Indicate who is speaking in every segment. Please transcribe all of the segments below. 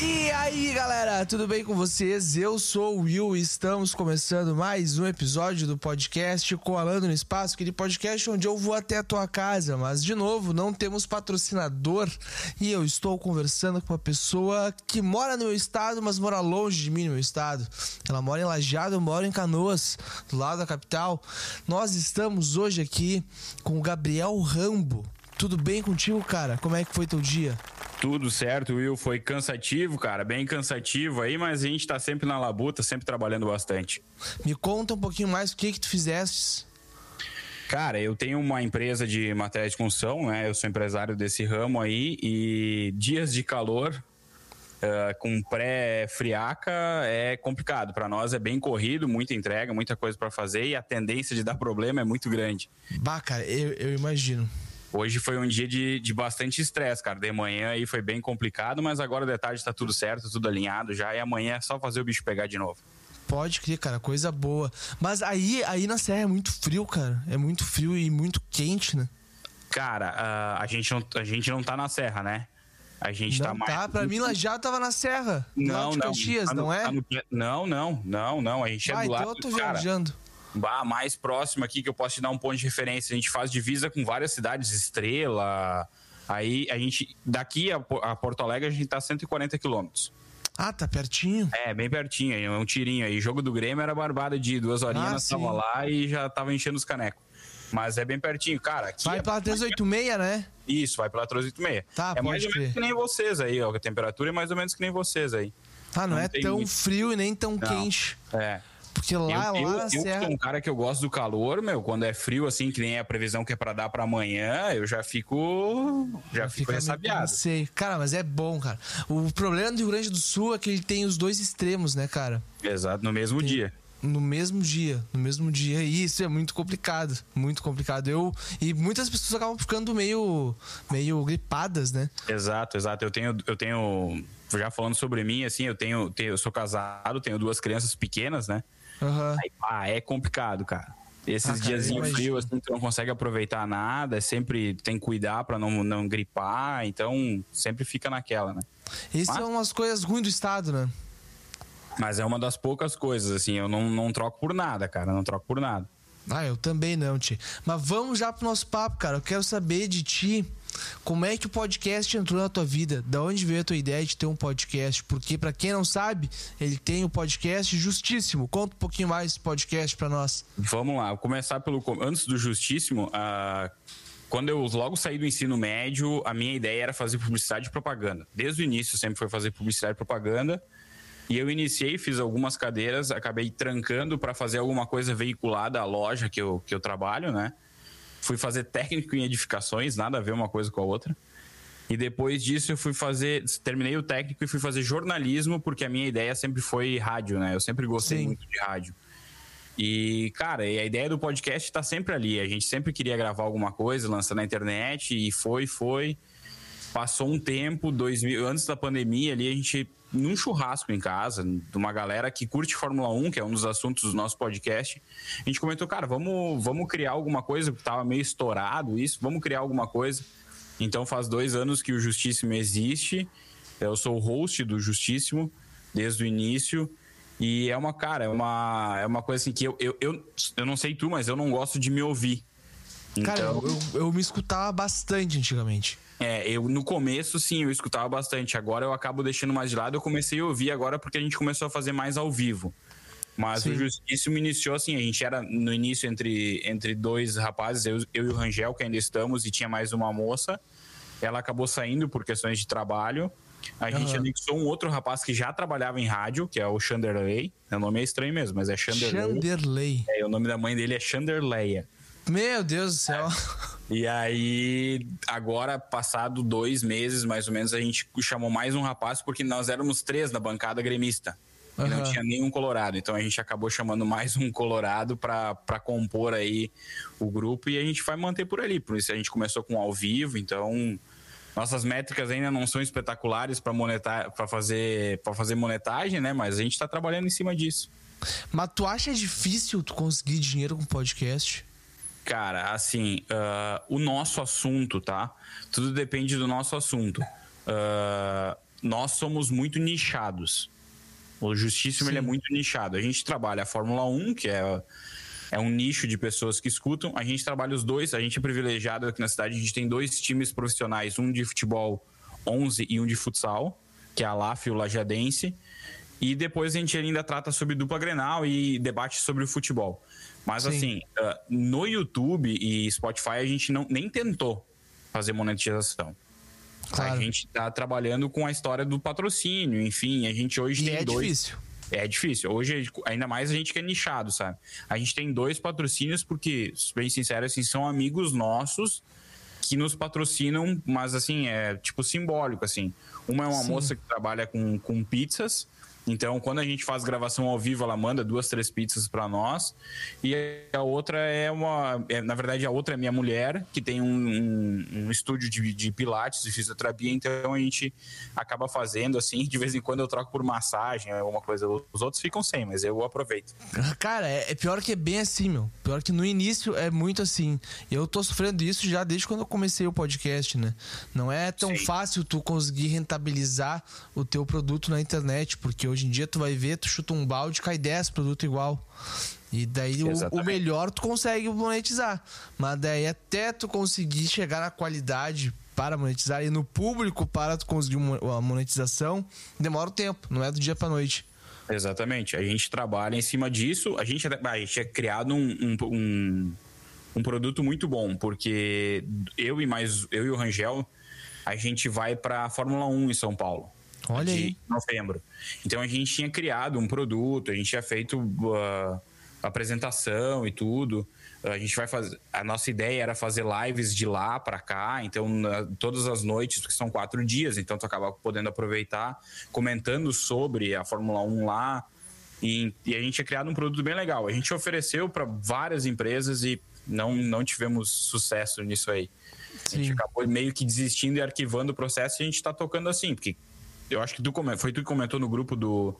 Speaker 1: E aí, galera, tudo bem com vocês? Eu sou o Will e estamos começando mais um episódio do podcast Coalando no Espaço, aquele podcast onde eu vou até a tua casa, mas de novo, não temos patrocinador e eu estou conversando com uma pessoa que mora no meu estado, mas mora longe de mim no meu estado. Ela mora em Lajeado, eu moro em Canoas, do lado da capital. Nós estamos hoje aqui com o Gabriel Rambo. Tudo bem contigo, cara? Como é que foi teu dia?
Speaker 2: Tudo certo, Will. Foi cansativo, cara, bem cansativo aí, mas a gente tá sempre na labuta, sempre trabalhando bastante.
Speaker 1: Me conta um pouquinho mais o que que tu fizeste.
Speaker 2: Cara, eu tenho uma empresa de materiais de construção, né? Eu sou empresário desse ramo aí e dias de calor uh, com pré-friaca é complicado. Para nós é bem corrido, muita entrega, muita coisa para fazer e a tendência de dar problema é muito grande.
Speaker 1: Bah, cara, eu, eu imagino.
Speaker 2: Hoje foi um dia de, de bastante estresse, cara. De manhã aí foi bem complicado, mas agora de tarde tá tudo certo, tudo alinhado já. E amanhã é só fazer o bicho pegar de novo.
Speaker 1: Pode crer, cara, coisa boa. Mas aí, aí na serra é muito frio, cara. É muito frio e muito quente, né?
Speaker 2: Cara, uh, a, gente não, a gente não tá na serra, né? A gente tá
Speaker 1: não
Speaker 2: tá mais.
Speaker 1: Tá, pra mim lá já tava na serra. Não,
Speaker 2: não.
Speaker 1: Caxias,
Speaker 2: tá no,
Speaker 1: não é?
Speaker 2: Tá no, não, não, não, não. A gente
Speaker 1: ah,
Speaker 2: é do
Speaker 1: então
Speaker 2: lado.
Speaker 1: eu tô
Speaker 2: cara,
Speaker 1: viajando.
Speaker 2: Bah, mais próximo aqui que eu posso te dar um ponto de referência. A gente faz divisa com várias cidades, Estrela. Aí a gente, daqui a, a Porto Alegre, a gente tá 140 quilômetros.
Speaker 1: Ah, tá pertinho?
Speaker 2: É, bem pertinho, é um tirinho aí. Jogo do Grêmio era barbada de duas horinhas,
Speaker 1: Ah,
Speaker 2: nós tava lá e já tava enchendo os canecos. Mas é bem pertinho, cara.
Speaker 1: Vai
Speaker 2: é...
Speaker 1: pela 386, né?
Speaker 2: Isso, vai pela 386.
Speaker 1: Tá,
Speaker 2: é mais ou menos que nem vocês aí, ó. A temperatura é mais ou menos que nem vocês aí.
Speaker 1: Ah, não,
Speaker 2: Não
Speaker 1: é tão
Speaker 2: muito.
Speaker 1: frio e nem tão
Speaker 2: Não.
Speaker 1: quente.
Speaker 2: É.
Speaker 1: Porque lá,
Speaker 2: eu, eu,
Speaker 1: lá
Speaker 2: eu que
Speaker 1: serra.
Speaker 2: sou um cara que eu gosto do calor, meu, quando é frio assim, que nem a previsão que é pra dar pra amanhã, eu já fico. Já fico
Speaker 1: Fica meio
Speaker 2: ressabiado.
Speaker 1: Sei. Cara, mas é bom, cara. O problema do Rio Grande do Sul é que ele tem os dois extremos, né, cara?
Speaker 2: Exato, no mesmo dia.
Speaker 1: No mesmo dia, no mesmo dia. E isso é muito complicado, muito complicado. Eu e muitas pessoas acabam ficando meio meio gripadas, né?
Speaker 2: Exato, exato. Eu tenho, eu tenho. Já falando sobre mim, assim, eu tenho, tenho eu sou casado, tenho duas crianças pequenas, né?
Speaker 1: Aham.
Speaker 2: Aí, ah, é complicado, cara. Esses
Speaker 1: Ah, imagino.
Speaker 2: frios, assim, tu não consegue aproveitar nada, é sempre tem que cuidar pra não, não gripar, então sempre fica naquela, né?
Speaker 1: Essas
Speaker 2: Mas-
Speaker 1: são umas coisas ruins do estado, né?
Speaker 2: Mas é uma das poucas coisas, assim, eu não, não troco por nada, cara, não troco por nada.
Speaker 1: Ah, eu também não, Ti. Mas vamos já pro nosso papo, cara. Eu quero saber de ti como é que o podcast entrou na tua vida? Da onde veio a tua ideia de ter um podcast? Porque, pra quem não sabe, ele tem o podcast Justíssimo. Conta um pouquinho mais desse podcast pra nós.
Speaker 2: Vamos lá, vou começar pelo. Antes do Justíssimo, quando eu logo saí do ensino médio, a minha ideia era fazer publicidade e propaganda. Desde o início sempre foi fazer publicidade e propaganda. E eu iniciei, fiz algumas cadeiras, acabei trancando para fazer alguma coisa veiculada à loja que eu, que eu trabalho, né? Fui fazer técnico em edificações, nada a ver uma coisa com a outra. E depois disso eu fui fazer, terminei o técnico e fui fazer jornalismo, porque a minha ideia sempre foi rádio, né? Eu sempre gostei
Speaker 1: Sim.
Speaker 2: muito de rádio. E, cara, a ideia do podcast tá sempre ali. A gente sempre queria gravar alguma coisa, lançar na internet, e foi, foi. Passou um tempo, 2000, antes da pandemia ali, a gente, num churrasco em casa, de uma galera que curte Fórmula 1, que é um dos assuntos do nosso podcast, a gente comentou, cara, vamos, vamos criar alguma coisa, porque tava meio estourado isso, vamos criar alguma coisa. Então faz dois anos que o Justíssimo existe. Eu sou o host do Justíssimo desde o início. E é uma, cara, é uma, é uma coisa assim que eu, eu, eu, eu não sei tu, mas eu não gosto de me ouvir.
Speaker 1: Cara,
Speaker 2: Então,
Speaker 1: eu, eu, eu me escutava bastante antigamente.
Speaker 2: É, eu no começo, sim, eu escutava bastante. Agora eu acabo deixando mais de lado. Eu comecei a ouvir agora porque a gente começou a fazer mais ao vivo. Mas
Speaker 1: Sim.
Speaker 2: o Justíssimo iniciou assim, a gente era no início entre, entre dois rapazes, eu, eu e o Rangel, que ainda estamos, e tinha mais uma moça. Ela acabou saindo por questões de trabalho. A gente anexou um outro rapaz que já trabalhava em rádio, que é o Chanderley. O nome é estranho mesmo, mas é Chanderley.
Speaker 1: Chanderley.
Speaker 2: É, o nome da mãe dele é Chanderleia.
Speaker 1: Meu Deus do céu.
Speaker 2: E aí, agora, passado dois meses, mais ou menos, a gente chamou mais um rapaz, porque nós éramos três da bancada gremista. uhum. e não tinha nenhum colorado. Então a gente acabou chamando mais um colorado para compor aí o grupo e a gente vai manter por ali. Por isso a gente começou com ao vivo, então nossas métricas ainda não são espetaculares para monetar para fazer para fazer monetagem, né? Mas a gente está trabalhando em cima disso.
Speaker 1: Mas tu acha difícil tu conseguir dinheiro com podcast?
Speaker 2: Cara, assim, uh, o nosso assunto, tá? Tudo depende do nosso assunto. Uh, nós somos muito nichados. O Justíssimo ele é muito nichado. A gente trabalha a Fórmula 1, que é, é um nicho de pessoas que escutam. A gente trabalha os dois. A gente é privilegiado aqui na cidade. A gente tem dois times profissionais, um de futebol 11 e um de futsal, que é a LAF e o Lajadense. E depois a gente ainda trata sobre dupla Grenal e debate sobre o futebol. Mas Sim. assim, uh, no YouTube e Spotify a gente não, nem tentou fazer monetização. Claro. A gente está trabalhando com a história do patrocínio, enfim, a gente hoje
Speaker 1: e
Speaker 2: tem
Speaker 1: é
Speaker 2: dois.
Speaker 1: Difícil.
Speaker 2: É difícil. Hoje, ainda mais a gente que é nichado, sabe? A gente tem dois patrocínios, porque, bem sincero, assim, são amigos nossos que nos patrocinam, mas assim, é tipo simbólico, assim. Uma é uma Sim. moça que trabalha com, com pizzas então, quando a gente faz gravação ao vivo, ela manda duas, três pizzas para nós. E a outra é uma. É, na verdade, a outra é minha mulher, que tem um, um, um estúdio de, de pilates e fisioterapia. Então, a gente acaba fazendo assim. De vez em quando eu troco por massagem, alguma coisa. Os outros ficam sem, mas eu aproveito.
Speaker 1: Cara, é, é pior que é bem assim, meu. Pior que no início é muito assim. Eu tô sofrendo isso já desde quando eu comecei o podcast, né? Não é tão Sim. fácil tu conseguir rentabilizar o teu produto na internet, porque hoje Hoje em dia tu vai ver, tu chuta um balde, cai 10 produto igual. E daí o, o, melhor tu consegue monetizar. Mas daí até tu conseguir chegar na qualidade para monetizar e no público para tu conseguir a monetização, demora o tempo, não é do dia para noite.
Speaker 2: Exatamente. A gente trabalha em cima disso. A gente, a gente é criado um, um, um, um produto muito bom, porque eu e mais eu e o Rangel, a gente vai para a Fórmula 1 em São Paulo.
Speaker 1: Olha de aí.
Speaker 2: novembro. Então a gente tinha criado um produto, a gente tinha feito uh, apresentação e tudo. A gente vai fazer. A nossa ideia era fazer lives de lá para cá, então na, todas as noites, porque são quatro dias, então tu acaba podendo aproveitar, comentando sobre a Fórmula 1 lá. E, e a gente tinha criado um produto bem legal. A gente ofereceu para várias empresas e não, não tivemos sucesso nisso aí. Sim. A gente acabou meio que desistindo e arquivando o processo e a gente está tocando assim, porque eu acho que tu, foi tu que comentou no grupo do,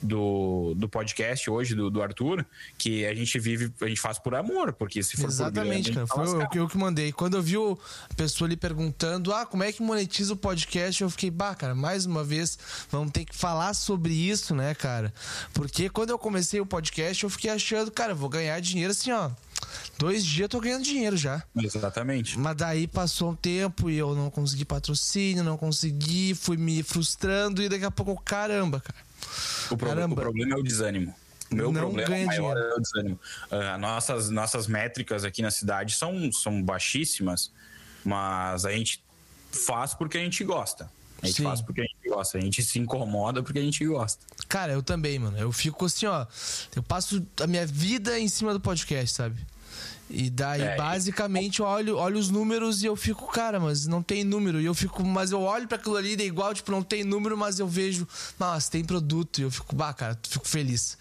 Speaker 2: do, do podcast hoje, do, do Arthur, que a gente vive, a gente faz por amor, porque se for
Speaker 1: Exatamente,
Speaker 2: por
Speaker 1: grana, cara. Foi o que eu que mandei. Quando eu vi a pessoa ali perguntando, ah, como é que monetiza o podcast, eu fiquei, bah, cara, mais uma vez, vamos ter que falar sobre isso, né, cara? Porque quando eu comecei o podcast, eu fiquei achando, cara, eu vou ganhar dinheiro assim, ó. Dois dias eu tô ganhando dinheiro já.
Speaker 2: Exatamente.
Speaker 1: Mas daí passou um tempo e eu não consegui patrocínio, não consegui, fui me frustrando e daqui a pouco, caramba, cara.
Speaker 2: O, pro Caramba. o problema é o desânimo. O meu não problema maior dinheiro. é o desânimo. Uh, nossas, nossas métricas aqui na cidade são, são baixíssimas, mas a gente faz porque a gente gosta. A gente Sim. faz porque a gente gosta. A gente se incomoda porque a gente gosta.
Speaker 1: Cara, eu também, mano. Eu fico assim, ó. Eu passo a minha vida em cima do podcast, sabe? E daí, é, basicamente, eu olho, olho os números e eu fico, cara, mas não tem número. E eu fico, mas eu olho para aquilo ali é igual, tipo, não tem número, mas eu vejo, nossa, tem produto. E eu fico, bah, cara, fico feliz.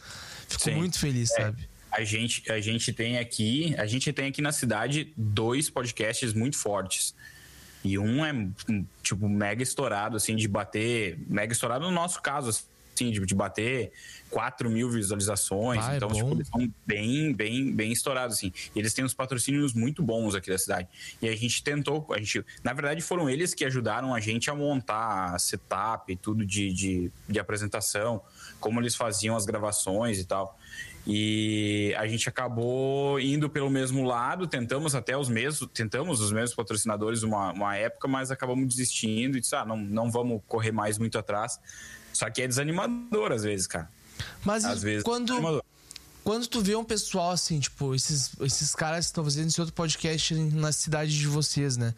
Speaker 1: Fico Sim. muito feliz, é. sabe?
Speaker 2: A gente, a gente tem aqui, a gente tem aqui na cidade dois podcasts muito fortes. E um é, tipo, mega estourado, assim, de bater. Mega estourado no nosso caso, assim, de, de bater 4 mil visualizações. Ah, é então, é tipo, eles são bem, bem, bem estourados, assim. E eles têm uns patrocínios muito bons aqui da cidade. E a gente tentou, a gente, na verdade, foram eles que ajudaram a gente a montar a setup, tudo de, de, de apresentação, como eles faziam as gravações e tal. E a gente acabou indo pelo mesmo lado, tentamos até os mesmos, tentamos os mesmos patrocinadores uma, uma época, mas acabamos desistindo e disse, ah, não, não vamos correr mais muito atrás. Só que é desanimador às vezes, cara.
Speaker 1: Mas Às vezes, quando, quando tu vê um pessoal assim, tipo, esses, esses caras que estão fazendo esse outro podcast na cidade de vocês, né?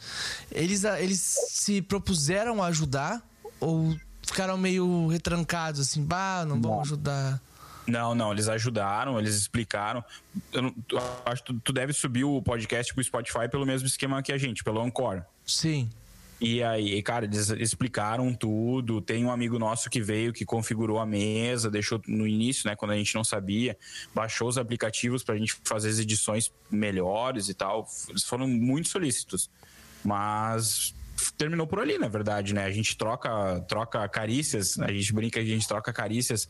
Speaker 1: Eles, eles se propuseram a ajudar ou ficaram meio retrancados, assim, bah, não vão ajudar?
Speaker 2: Não, não, eles ajudaram, eles explicaram. Eu, não, eu acho que tu, tu deve subir o podcast pro Spotify pelo mesmo esquema que a gente, pelo Encore.
Speaker 1: Sim.
Speaker 2: E aí, cara, eles explicaram tudo. Tem um amigo nosso que veio, que configurou a mesa, deixou no início, né, quando a gente não sabia, baixou os aplicativos para a gente fazer as edições melhores e tal. Eles foram muito solícitos. Mas terminou por ali, na verdade, né? A gente troca, troca carícias, a gente brinca a gente troca carícias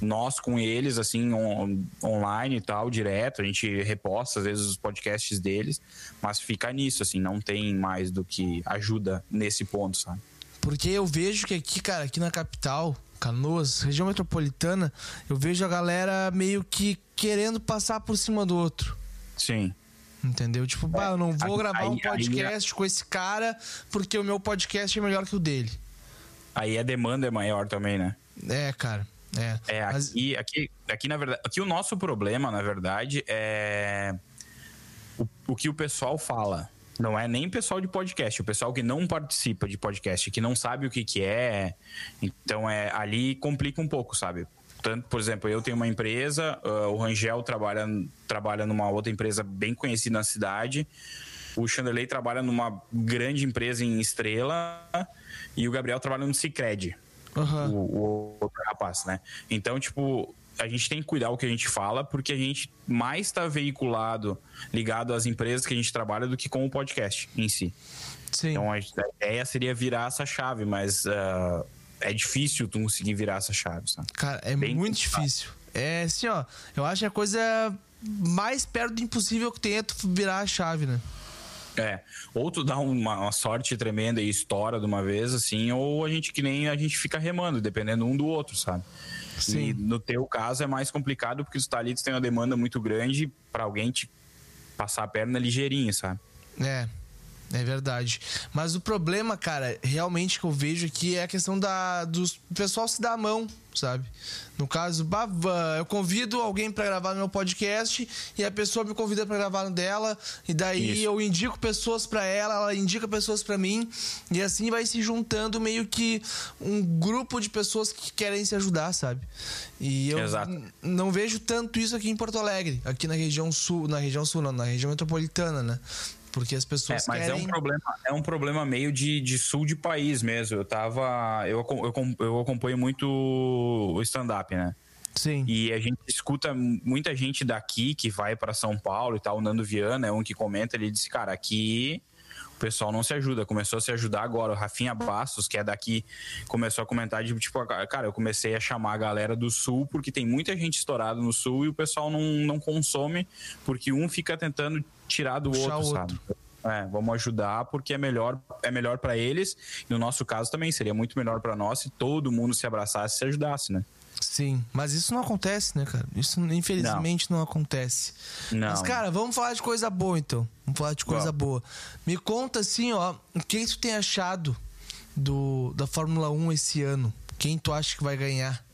Speaker 2: nós com eles, assim, on, online e tal, direto. A gente reposta, às vezes, os podcasts deles, mas fica nisso, assim, não tem mais do que ajuda nesse ponto, sabe?
Speaker 1: Porque eu vejo que aqui, cara, aqui na capital, Canoas, região metropolitana, eu vejo a galera meio que querendo passar por cima do outro.
Speaker 2: Sim.
Speaker 1: Entendeu? Tipo, é, bah, eu não vou aí, gravar aí, um podcast aí, com esse cara porque o meu podcast é melhor que o dele.
Speaker 2: Aí a demanda é maior também, né?
Speaker 1: É, cara. É,
Speaker 2: é mas... aqui, aqui, aqui, na verdade, aqui o nosso problema, na verdade, é o, o que o pessoal fala. Não é nem pessoal de podcast, o pessoal que não participa de podcast, que não sabe o que, que é. Então, é ali complica um pouco, sabe? Tanto, por exemplo, eu tenho uma empresa, uh, o Rangel trabalha, trabalha numa outra empresa bem conhecida na cidade, o Chanderley trabalha numa grande empresa em Estrela e o Gabriel trabalha no Cicred uhum. o, o outro rapaz, né? Então, tipo, a gente tem que cuidar o que a gente fala, porque a gente mais está veiculado, ligado às empresas que a gente trabalha, do que com o podcast em si. Sim. Então, a ideia seria virar essa chave, mas uh, é difícil tu conseguir virar essa chave, sabe?
Speaker 1: Cara, é Bem muito complicado. difícil. É assim, ó, eu acho que a coisa mais perto do impossível que tem é tu virar a chave, né?
Speaker 2: É. Ou tu dá uma, uma, sorte tremenda e estoura de uma vez, assim, ou a gente que nem a gente fica remando, dependendo um do outro, sabe? Sim. E no teu caso é mais complicado porque os talitos têm uma demanda muito grande para alguém te passar a perna ligeirinho, sabe?
Speaker 1: É. É verdade. Mas o problema, cara, realmente que eu vejo aqui é a questão da do pessoal se dar a mão, sabe? No caso, eu convido alguém para gravar no meu podcast e a pessoa me convida para gravar no dela e daí Isso. eu indico pessoas para ela, ela indica pessoas para mim e assim vai se juntando meio que um grupo de pessoas que querem se ajudar, sabe? E eu não vejo tanto isso aqui em Porto Alegre, aqui na região sul, na região sul não, na região metropolitana, né? Porque as pessoas
Speaker 2: é, mas
Speaker 1: querem...
Speaker 2: é um problema, é um problema meio de, de sul de país mesmo. Eu tava. Eu, eu, eu acompanho muito o stand-up, né?
Speaker 1: Sim.
Speaker 2: E a gente escuta muita gente daqui que vai para São Paulo e tal. O Nando Viana é um que comenta. Ele disse, cara, aqui o pessoal não se ajuda. Começou a se ajudar agora. O Rafinha Bastos, que é daqui, começou a comentar de tipo, cara, eu comecei a chamar a galera do sul porque tem muita gente estourada no sul e o pessoal não, não consome porque um fica tentando tirar do outro, outro, sabe? É, vamos ajudar porque é melhor é melhor para eles. No nosso caso também seria muito melhor para nós se todo mundo se abraçasse e se ajudasse, né?
Speaker 1: Sim, mas isso não acontece, né, cara? Isso infelizmente não, não acontece. Não. Mas, cara, vamos falar de coisa boa então. Vamos falar de coisa boa. Me conta assim, ó, o que tu tem achado do, da Fórmula 1 esse ano? Quem tu acha que vai ganhar?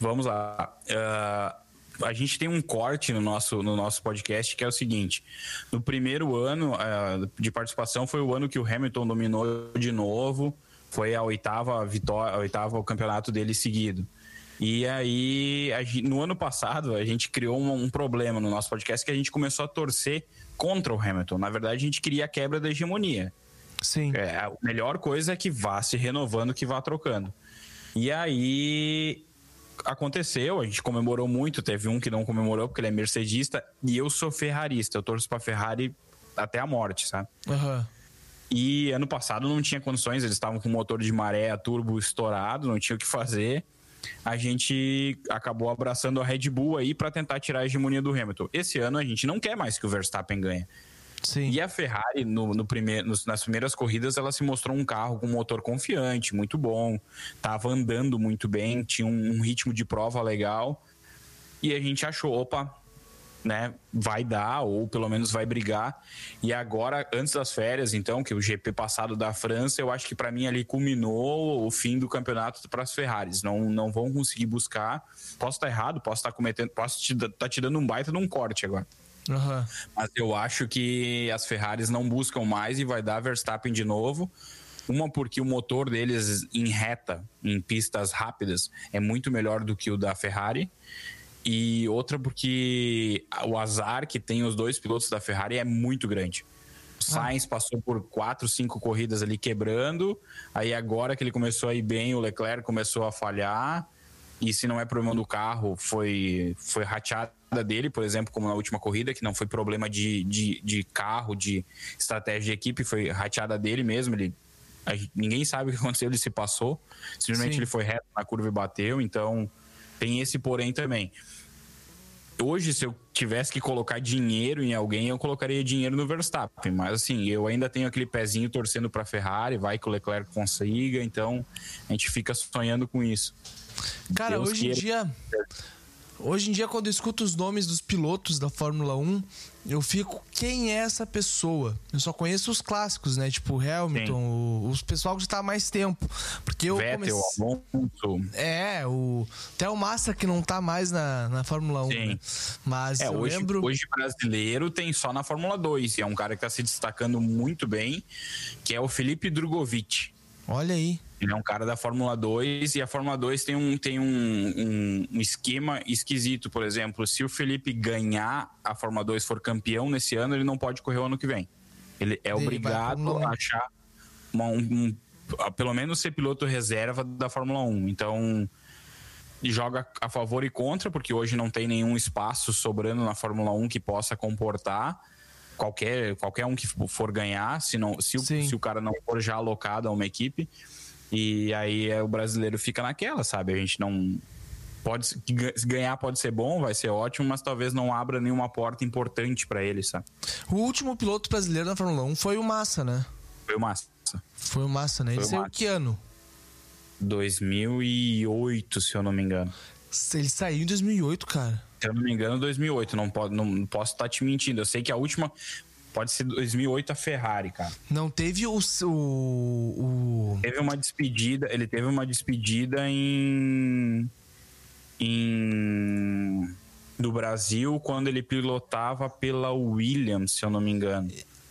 Speaker 2: Vamos lá. Uh a gente tem um corte no nosso, no nosso podcast que é o seguinte: no primeiro ano uh, de participação foi o ano que o Hamilton dominou de novo, foi a oitava vitória, a oitava campeonato dele seguido. E aí, no ano passado, a gente criou um, um, problema no nosso podcast que a gente começou a torcer contra o Hamilton. Na verdade, a gente queria a quebra da hegemonia.
Speaker 1: Sim.
Speaker 2: É, a melhor coisa é que vá se renovando, que vá trocando. E aí, aconteceu, a gente comemorou muito, teve um que não comemorou porque ele é mercedista, e eu sou ferrarista, eu torço pra Ferrari até a morte, sabe?
Speaker 1: Uhum.
Speaker 2: E ano passado não tinha condições, eles estavam com o motor de maré turbo estourado, não tinha o que fazer. A gente acabou abraçando a Red Bull aí para tentar tirar a hegemonia do Hamilton. Esse ano a gente não quer mais que o Verstappen ganhe.
Speaker 1: Sim.
Speaker 2: E a Ferrari, no, no primeiro, nas primeiras corridas, ela se mostrou um carro com motor confiante, muito bom, estava andando muito bem, tinha um, um ritmo de prova legal. E a gente achou, opa, né, vai dar, ou pelo menos vai brigar. E agora, antes das férias, então, que o GP passado da França, eu acho que para mim ali culminou o fim do campeonato para as Ferraris. Não, não vão conseguir buscar. Posso estar errado, posso estar cometendo, posso estar te, tá te dando um baita de um corte agora.
Speaker 1: Uhum.
Speaker 2: Mas eu acho que as Ferraris não buscam mais e vai dar Verstappen de novo. Uma porque o motor deles em reta, em pistas rápidas, é muito melhor do que o da Ferrari. E outra porque o azar que tem os dois pilotos da Ferrari é muito grande. Sainz ah. passou por quatro, cinco corridas ali quebrando. Aí agora que ele começou a ir bem, o Leclerc começou a falhar. E se não é problema do carro, foi, foi rateada dele, por exemplo, como na última corrida, que não foi problema de, de, de carro, de estratégia de equipe, foi rateada dele mesmo. Ele, ninguém sabe o que aconteceu, ele se passou. Simplesmente Sim. ele foi reto na curva e bateu. Então tem esse porém também. Hoje, se eu tivesse que colocar dinheiro em alguém, eu colocaria dinheiro no Verstappen. Mas assim, eu ainda tenho aquele pezinho torcendo para a Ferrari, vai que o Leclerc consiga, então a gente fica sonhando com isso.
Speaker 1: Cara, Deus hoje em dia. Hoje em dia, quando eu escuto os nomes dos pilotos da Fórmula 1, eu fico, quem é essa pessoa? Eu só conheço os clássicos, né? Tipo Hamilton, o, os pessoal que está há mais tempo. Porque eu
Speaker 2: Vettel, comecei... Alonso.
Speaker 1: É, o até o Massa que não está mais na, na Fórmula 1, né? Mas é, eu
Speaker 2: hoje,
Speaker 1: lembro
Speaker 2: hoje brasileiro tem só na Fórmula 2, e é um cara que está se destacando muito bem, que é o Felipe Drogovic.
Speaker 1: Olha aí.
Speaker 2: Ele é um cara da Fórmula 2 e a Fórmula 2 tem, um, tem um, um, esquema esquisito. Por exemplo, se o Felipe ganhar a Fórmula 2 for campeão nesse ano, ele não pode correr o ano que vem. Ele é ele obrigado a achar uma, um, a, pelo menos ser piloto reserva da Fórmula 1. Então joga a favor e contra, porque hoje não tem nenhum espaço sobrando na Fórmula 1 que possa comportar qualquer, qualquer um que for ganhar, se, não, se, o, se o cara não for já alocado a uma equipe. E aí é, o brasileiro fica naquela, sabe? A gente não. Pode ganhar pode ser bom, vai ser ótimo, mas talvez não abra nenhuma porta importante para ele, sabe?
Speaker 1: O último piloto brasileiro na Fórmula 1 foi o Massa, né?
Speaker 2: Foi o Massa.
Speaker 1: Foi o Massa, né? Ele saiu que ano?
Speaker 2: 2008, se eu não me engano.
Speaker 1: Ele saiu em 2008, cara.
Speaker 2: Se eu não me engano, 2008. Não, pode, não posso estar te mentindo. Eu sei que a última Pode ser 2008 a Ferrari, cara.
Speaker 1: Não teve o, o,
Speaker 2: o... Teve uma despedida. Ele teve uma despedida em. Em. Do Brasil, quando ele pilotava pela Williams, se eu não me engano.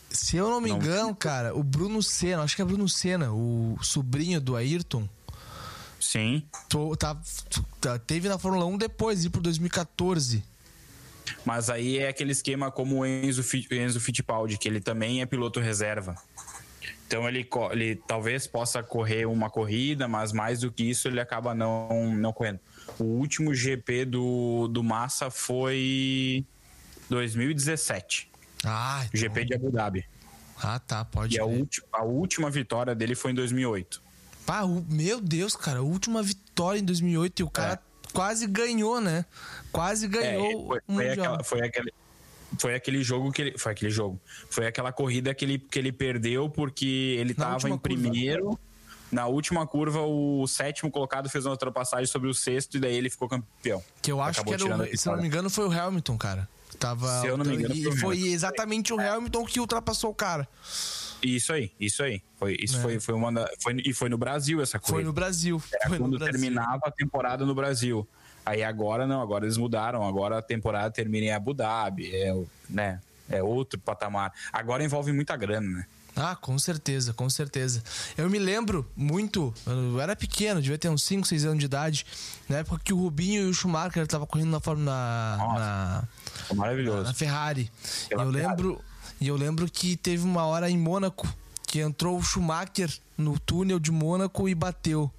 Speaker 1: Se eu não me não. engano, cara, o Bruno Senna, acho que é Bruno Senna, o sobrinho do Ayrton.
Speaker 2: Sim.
Speaker 1: Tô, tá, tá, teve na Fórmula 1 depois, ir pro 2014.
Speaker 2: Mas aí é aquele esquema como o Enzo, Enzo Fittipaldi, que ele também é piloto reserva. Então ele, ele talvez possa correr uma corrida, mas mais do que isso ele acaba não, não correndo. O último GP do, do Massa foi 2017.
Speaker 1: Ah, então...
Speaker 2: GP de Abu Dhabi.
Speaker 1: Ah, tá, pode
Speaker 2: E a, a, última vitória dele foi em 2008.
Speaker 1: Pá, o, meu Deus, cara, a última vitória em 2008 e o cara é quase ganhou, né? Quase ganhou é, foi,
Speaker 2: foi, aquela, foi, aquele, foi aquele jogo que ele. Foi aquele jogo. Foi aquela corrida que ele, que ele perdeu porque ele estava em primeiro. Curva. Na última curva, o sétimo colocado fez uma ultrapassagem sobre o sexto e daí ele ficou campeão.
Speaker 1: Que eu acho que era, o, se não me engano, foi o Hamilton, cara. Tava,
Speaker 2: se eu não me engano,
Speaker 1: foi, foi exatamente o Hamilton que ultrapassou o cara.
Speaker 2: Isso aí, isso aí. Foi, isso é. foi, foi uma da, foi, e foi no Brasil essa coisa.
Speaker 1: Foi no Brasil.
Speaker 2: Era
Speaker 1: foi
Speaker 2: quando terminava a temporada no Brasil. Aí agora não, agora eles mudaram. Agora a temporada termina em Abu Dhabi, é, né? É outro patamar. Agora envolve muita grana, né?
Speaker 1: Ah, com certeza, com certeza. Eu me lembro muito, eu era pequeno, devia ter uns 5, 6 anos de idade, na época que o Rubinho e o Schumacher estavam correndo na Fórmula na,
Speaker 2: na, maravilhoso.
Speaker 1: na Ferrari. Pela eu Ferrari. lembro, e eu lembro que teve uma hora em Mônaco que entrou o Schumacher no túnel de Mônaco e bateu.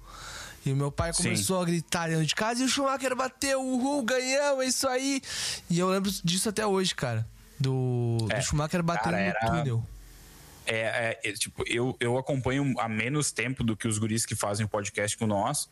Speaker 1: E o meu pai começou Sim. a gritar dentro de casa e o Schumacher bateu, uhul, ganhamos, é isso aí. E eu lembro disso até hoje, cara. Do, é, do Schumacher batendo cara, era... no túnel.
Speaker 2: É, é, é, tipo, eu, eu acompanho há menos tempo do que os guris que fazem o podcast com nós.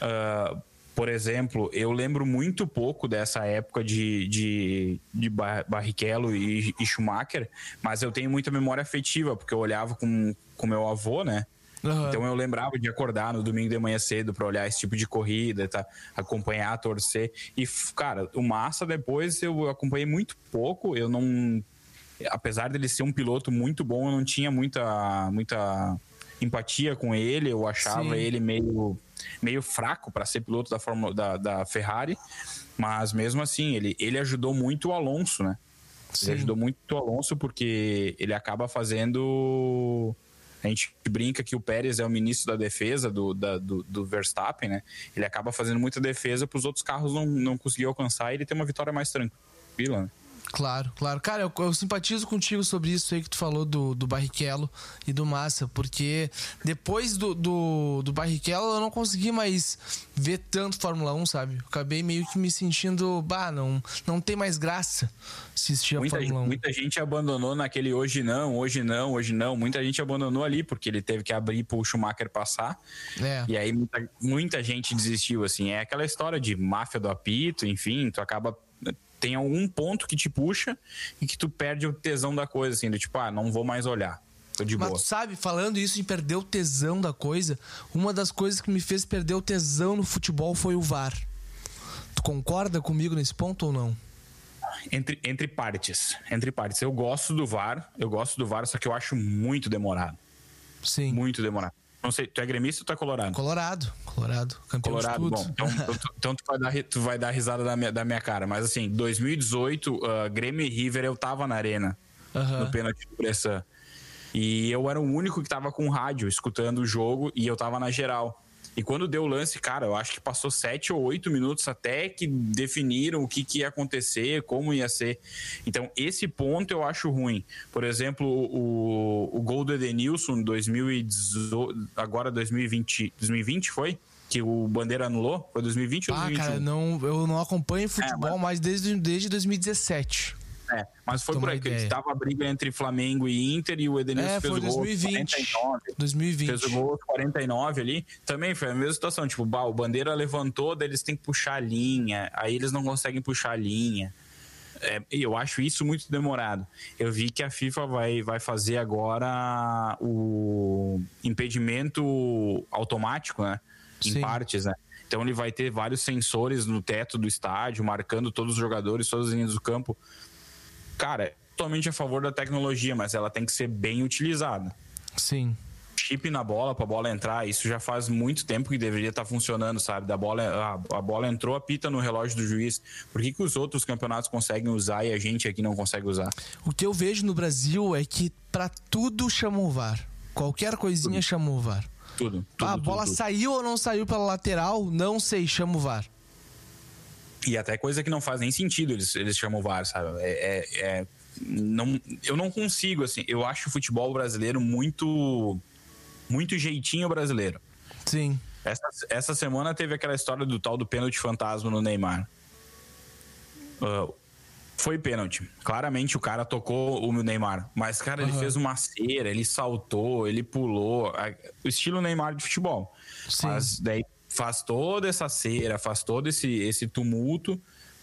Speaker 2: Uh, por exemplo, eu lembro muito pouco dessa época de, de, de Barrichello e, e Schumacher, mas eu tenho muita memória afetiva, porque eu olhava com, com meu avô, né? Uhum. Então eu lembrava de acordar no domingo de manhã cedo para olhar esse tipo de corrida, tá? acompanhar, torcer. E, cara, o Massa depois eu acompanhei muito pouco. Eu não. Apesar dele ser um piloto muito bom, eu não tinha muita, muita empatia com ele. Eu achava Sim. ele meio meio fraco para ser piloto da, Fórmula, da, da Ferrari, mas mesmo assim, ele, ele ajudou muito o Alonso, né? Sim. Ele ajudou muito o Alonso porque ele acaba fazendo. A gente brinca que o Pérez é o ministro da defesa do, da, do, do, Verstappen, né? Ele acaba fazendo muita defesa para os outros carros não, não conseguir alcançar e ele ter uma vitória mais tranquila, né?
Speaker 1: Claro, claro. Cara, eu, eu, simpatizo contigo sobre isso aí que tu falou do, do Barrichello e do Massa, porque depois do, do, do Barrichello eu não consegui mais ver tanto Fórmula 1, sabe? Eu acabei meio que me sentindo, bah, não, não tem mais graça assistir a
Speaker 2: muita
Speaker 1: Fórmula 1.
Speaker 2: Muita gente abandonou naquele hoje não, hoje não, hoje não. Muita gente abandonou ali, porque ele teve que abrir pro Schumacher passar. É. E aí muita, muita gente desistiu, assim. É aquela história de máfia do apito, enfim, tu acaba tem algum ponto que te puxa e que tu perde o tesão da coisa, assim, do tipo, ah, não vou mais olhar. Tô de
Speaker 1: Mas
Speaker 2: boa.
Speaker 1: sabe, falando isso de perder o tesão da coisa, uma das coisas que me fez perder o tesão no futebol foi o VAR. Tu concorda comigo nesse ponto ou não?
Speaker 2: Entre, entre partes. Entre partes. Eu gosto do VAR, eu gosto do VAR, só que eu acho muito demorado.
Speaker 1: Sim.
Speaker 2: Muito demorado. Não sei, tu é gremista ou tu é colorado?
Speaker 1: Colorado, colorado. Campeão colorado, bom.
Speaker 2: Então, então, então, tu, vai dar, tu vai dar risada da minha, da minha cara. Mas assim, 2018, uh, Grêmio e River, eu tava na arena. No pênalti de pressão. E eu era o único que tava com rádio, escutando o jogo, e eu tava na geral. E quando deu o lance, cara, eu acho que passou sete ou oito minutos até que definiram o que, que ia acontecer, como ia ser. Então, esse ponto eu acho ruim. Por exemplo, o, o gol do Edenilson, 2018, agora 2020, 2020 foi? que o Bandeira anulou? Foi 2020
Speaker 1: ah, ou 2021? Ah, cara, não, eu não acompanho futebol é, mas... mais desde, desde 2017.
Speaker 2: É, mas foi por aí que estava a briga entre Flamengo e Inter e o Edenilson é, fez o gol 2020. 49.
Speaker 1: 2020.
Speaker 2: Fez o gol 49 ali. Também foi a mesma situação. Tipo, bah, o Bandeira levantou, daí eles têm que puxar a linha. Aí eles não conseguem puxar a linha. É, eu acho isso muito demorado. Eu vi que a FIFA vai, vai fazer agora o impedimento automático, né? Em Sim. partes, né? Então ele vai ter vários sensores no teto do estádio, marcando todos os jogadores, todas as linhas do campo cara, é totalmente a favor da tecnologia, mas ela tem que ser bem utilizada.
Speaker 1: Sim.
Speaker 2: Chip na bola para a bola entrar, isso já faz muito tempo que deveria estar tá funcionando, sabe? Da bola, a, a, bola entrou, apita no relógio do juiz. Por que, que os outros campeonatos conseguem usar e a gente aqui não consegue usar?
Speaker 1: O que eu vejo no Brasil é que para tudo chamam o VAR. Qualquer coisinha chama o VAR.
Speaker 2: Tudo. tudo
Speaker 1: a bola
Speaker 2: tudo.
Speaker 1: saiu ou não saiu pela lateral, não sei, chama o VAR.
Speaker 2: E até coisa que não faz nem sentido eles, eles chamam o VAR, sabe? É, é, é, não, eu não consigo, assim. Eu acho o futebol brasileiro muito. Muito jeitinho brasileiro.
Speaker 1: Sim.
Speaker 2: Essa, essa semana teve aquela história do tal do pênalti fantasma no Neymar. Uh, foi pênalti. Claramente o cara tocou o Neymar. Mas, cara, uhum. ele fez uma cera, ele saltou, ele pulou. O estilo Neymar de futebol. Sim. Mas daí faz toda essa cera, faz todo esse, esse tumulto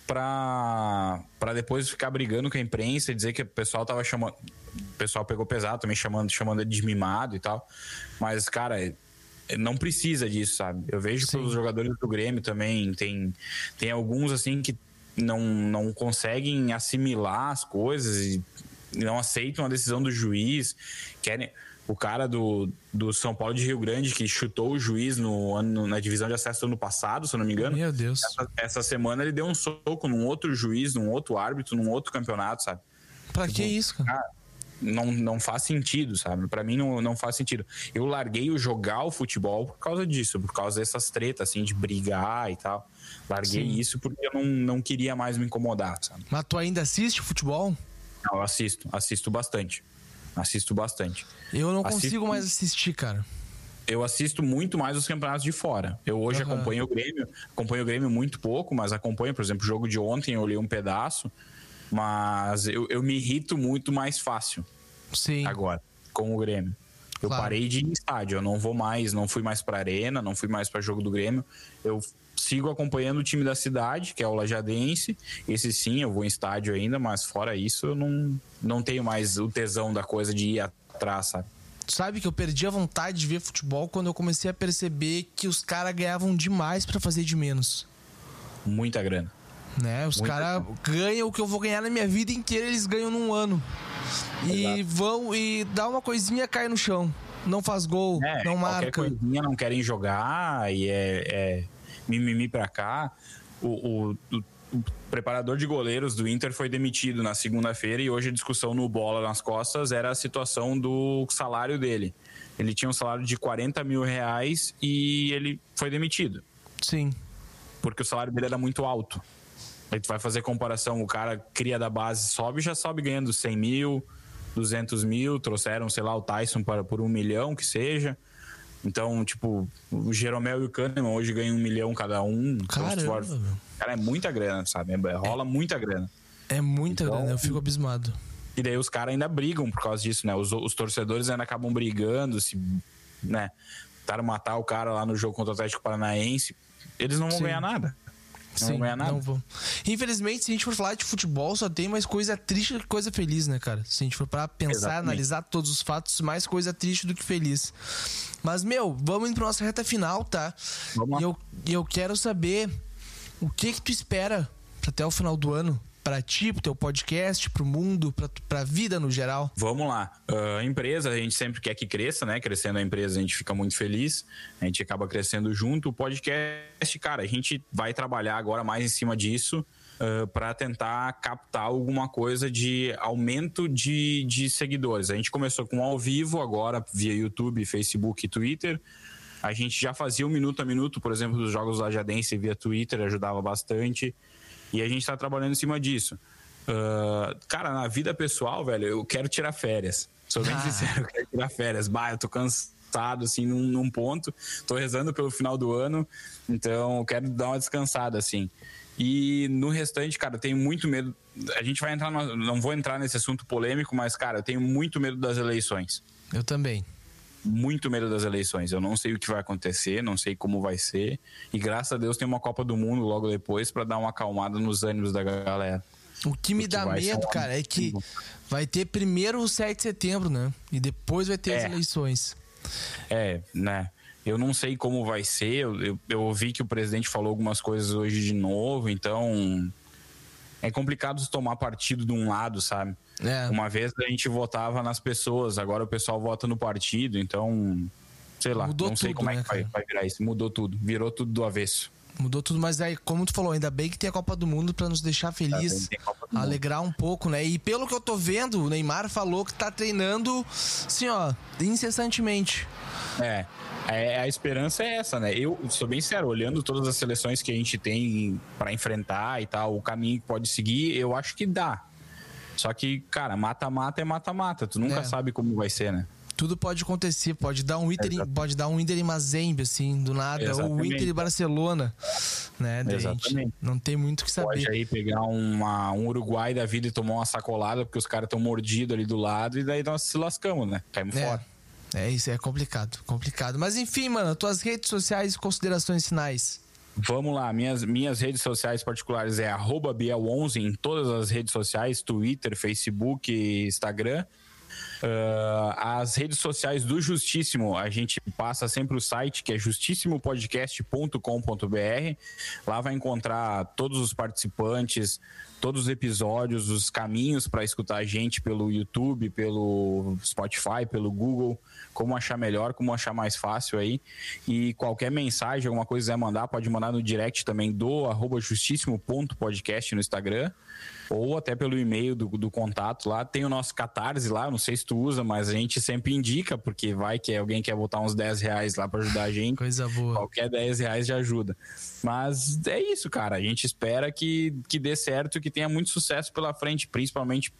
Speaker 2: para depois ficar brigando com a imprensa e dizer que o pessoal tava chamando. O pessoal pegou pesado também, chamando, chamando ele de mimado e tal. Mas, cara, não precisa disso, sabe? Eu vejo que os jogadores do Grêmio também tem, tem alguns assim que não, não conseguem assimilar as coisas e não aceitam a decisão do juiz, querem o cara do, do São Paulo de Rio Grande que chutou o juiz no ano, na divisão de acesso do ano passado, se eu não me engano.
Speaker 1: Meu Deus.
Speaker 2: Essa, essa, semana ele deu um soco num outro juiz, num outro árbitro, num outro campeonato, sabe?
Speaker 1: Pra tipo, que isso, cara? cara?
Speaker 2: não, não faz sentido, sabe? Para mim não, não faz sentido. Eu larguei o jogar o futebol por causa disso, por causa dessas tretas, assim, de brigar e tal. Larguei Sim. isso porque eu não, não queria mais me incomodar, sabe?
Speaker 1: Mas tu ainda assiste futebol?
Speaker 2: Não, eu assisto, assisto bastante. Assisto bastante.
Speaker 1: Eu não assisto... consigo mais assistir, cara.
Speaker 2: Eu assisto muito mais os campeonatos de fora. Eu hoje uhum. acompanho o Grêmio, acompanho o Grêmio muito pouco, mas acompanho, por exemplo, o jogo de ontem, eu olhei um pedaço, mas eu, eu me irrito muito mais fácil.
Speaker 1: Sim.
Speaker 2: Agora, com o Grêmio. Eu claro. parei de ir em estádio, eu não vou mais, não fui mais pra arena, não fui mais para jogo do Grêmio. Eu sigo acompanhando o time da cidade, que é o Lajadense. Esse sim, eu vou em estádio ainda, mas fora isso, eu não, não tenho mais o tesão da coisa de ir atrás, sabe?
Speaker 1: Sabe que eu perdi a vontade de ver futebol quando eu comecei a perceber que os caras ganhavam demais para fazer de menos.
Speaker 2: Muita grana.
Speaker 1: Né? Os caras ganham o que eu vou ganhar na minha vida inteira, eles ganham num ano. E Exato. vão e dá uma coisinha cai no chão. Não faz gol, é, não marca.
Speaker 2: coisinha não querem jogar e é, é mimimi pra cá. O, o, o, o, preparador de goleiros do Inter foi demitido na segunda-feira e hoje a discussão no Bola nas Costas era a situação do salário dele. Ele tinha um salário de 40 mil reais e ele foi demitido.
Speaker 1: Sim.
Speaker 2: Porque o salário dele era muito alto. Aí tu vai fazer comparação, o cara cria da base, sobe, já sobe ganhando 100 mil, 200 mil, trouxeram, sei lá, o Tyson para, por um milhão, que seja. Então, tipo, o Jeromel e o Kahneman hoje ganham um milhão cada um.
Speaker 1: Caramba,
Speaker 2: então, cara, é muita grana, sabe? É, rola é, muita grana.
Speaker 1: É muita então, grana, eu fico abismado.
Speaker 2: E daí os caras ainda brigam por causa disso, né? Os, os torcedores ainda acabam brigando, se, né? Tentaram matar o cara lá no jogo contra o Atlético Paranaense. Eles não vão Sim. ganhar nada. Não Sim, vão Não vão.
Speaker 1: Infelizmente, se a gente for falar de futebol, só tem mais coisa triste do que coisa feliz, né, cara? Se a gente for pra pensar, Exatamente. analisar todos os fatos, mais coisa triste do que feliz. Mas, meu, vamos indo pra nossa reta final, tá? Vamos lá. E eu, eu quero saber o que que tu espera até o final do ano para ti, pro teu podcast, pro mundo, pra, pra vida no geral?
Speaker 2: Vamos lá. Uh, empresa, a gente sempre quer que cresça, né? Crescendo a empresa, a gente fica muito feliz. A gente acaba crescendo junto. O podcast, cara, a gente vai trabalhar agora mais em cima disso. Uh, para tentar captar alguma coisa de aumento de, de seguidores. A gente começou com ao vivo, agora via YouTube, Facebook e Twitter. A gente já fazia um minuto a minuto, por exemplo, dos jogos da Jadense via Twitter, ajudava bastante. E a gente está trabalhando em cima disso. Uh, cara, na vida pessoal, velho, eu quero tirar férias. Sou bem ah. sincero, eu quero tirar férias. Bah, eu tô cansado, assim, num, num, ponto. Tô rezando pelo final do ano, então eu quero dar uma descansada, assim. E no restante, cara, eu tenho muito medo. A gente vai entrar, no, não vou entrar nesse assunto polêmico, mas, cara, eu tenho muito medo das eleições.
Speaker 1: Eu também
Speaker 2: muito medo das eleições. Eu não sei o que vai acontecer, não sei como vai ser. E graças a Deus tem uma Copa do Mundo logo depois para dar uma acalmada nos ânimos da galera.
Speaker 1: O que me dá medo, cara, é que vai ter primeiro o 7 de setembro, né? E depois vai ter é. as eleições.
Speaker 2: É, né? Eu não sei como vai ser. Eu, eu, eu ouvi que o presidente falou algumas coisas hoje de novo, então é complicado tomar partido de um lado, sabe? É. Uma vez a gente votava nas pessoas, agora o pessoal vota no partido, então, sei lá, Mudou não sei tudo, como é né, que vai, vai, virar isso. Mudou tudo, virou tudo do avesso.
Speaker 1: Mudou tudo, mas aí, como tu falou, ainda bem que tem a Copa do Mundo para nos deixar feliz, alegrar um pouco, né? E pelo que eu tô vendo, o Neymar falou que tá treinando, assim, ó, incessantemente.
Speaker 2: É, é, a esperança é essa, né? Eu sou bem sério, olhando todas as seleções que a gente tem para enfrentar e tal, o caminho que pode seguir, eu acho que dá. Só que, cara, mata-mata é mata-mata. Tu nunca é. sabe como vai ser, né?
Speaker 1: Tudo pode acontecer, pode dar um Inter, em, pode dar um Inter em Mazembe, assim, do nada, Exatamente. ou o Inter em Barcelona, né? Exatamente. não tem muito o que saber.
Speaker 2: Pode aí pegar uma, um Uruguai da vida e tomar uma sacolada, porque os caras estão mordidos ali do lado, e daí nós se lascamos, né? Caímos é. fora.
Speaker 1: É, isso é complicado, complicado. Mas enfim, mano, tuas redes sociais e considerações finais.
Speaker 2: Vamos lá, minhas, minhas redes sociais particulares é Biel11 em todas as redes sociais, Twitter, Facebook, Instagram. Uh, as redes sociais do Justíssimo, a gente passa sempre o site que é justissimopodcast.com.br. Lá vai encontrar todos os participantes, todos os episódios, os caminhos para escutar a gente pelo YouTube, pelo Spotify, pelo Google como achar melhor, como achar mais fácil aí. E qualquer mensagem, alguma coisa quiser mandar, pode mandar no direct também do arroba justíssimo.podcast no Instagram ou até pelo e-mail do, do contato lá. Tem o nosso Catarse lá, não sei se tu usa, mas a gente sempre indica, porque vai que alguém quer botar uns 10 reais lá para ajudar a gente.
Speaker 1: Coisa boa.
Speaker 2: Qualquer 10 reais já ajuda. Mas é isso, cara. A gente espera que, que dê certo e que tenha muito sucesso pela frente, principalmente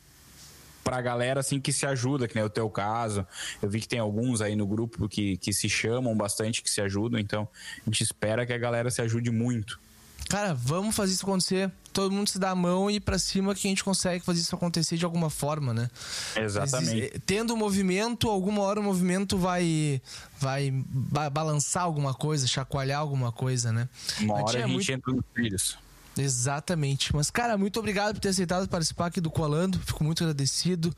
Speaker 2: pra galera assim que se ajuda, que nem o teu caso. Eu vi que tem alguns aí no grupo que, que se chamam bastante, que se ajudam, então a gente espera que a galera se ajude muito.
Speaker 1: Cara, vamos fazer isso acontecer. Todo mundo se dá a mão e pra cima que a gente consegue fazer isso acontecer de alguma forma, né?
Speaker 2: Exatamente.
Speaker 1: Mas, tendo o movimento, alguma hora o movimento vai, vai balançar alguma coisa, chacoalhar alguma coisa, né?
Speaker 2: Uma hora a gente muito... entra nos filhos.
Speaker 1: Exatamente. Mas, cara, muito obrigado por ter aceitado participar aqui do Colando. Fico muito agradecido.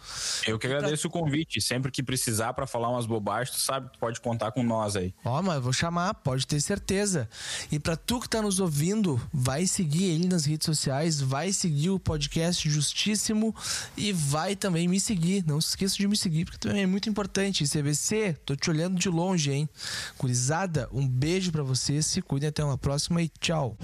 Speaker 2: Eu que agradeço pra... o convite. Sempre que precisar para falar umas bobagens, tu sabe, tu pode contar com nós aí.
Speaker 1: Ó, mas vou chamar, pode ter certeza. E para tu que tá nos ouvindo, vai seguir ele nas redes sociais, vai seguir o podcast Justíssimo e vai também me seguir. Não se esqueça de me seguir, porque também é muito importante. CVC, tô te olhando de longe, hein? Curizada, um beijo para você, se cuidem até uma próxima e tchau.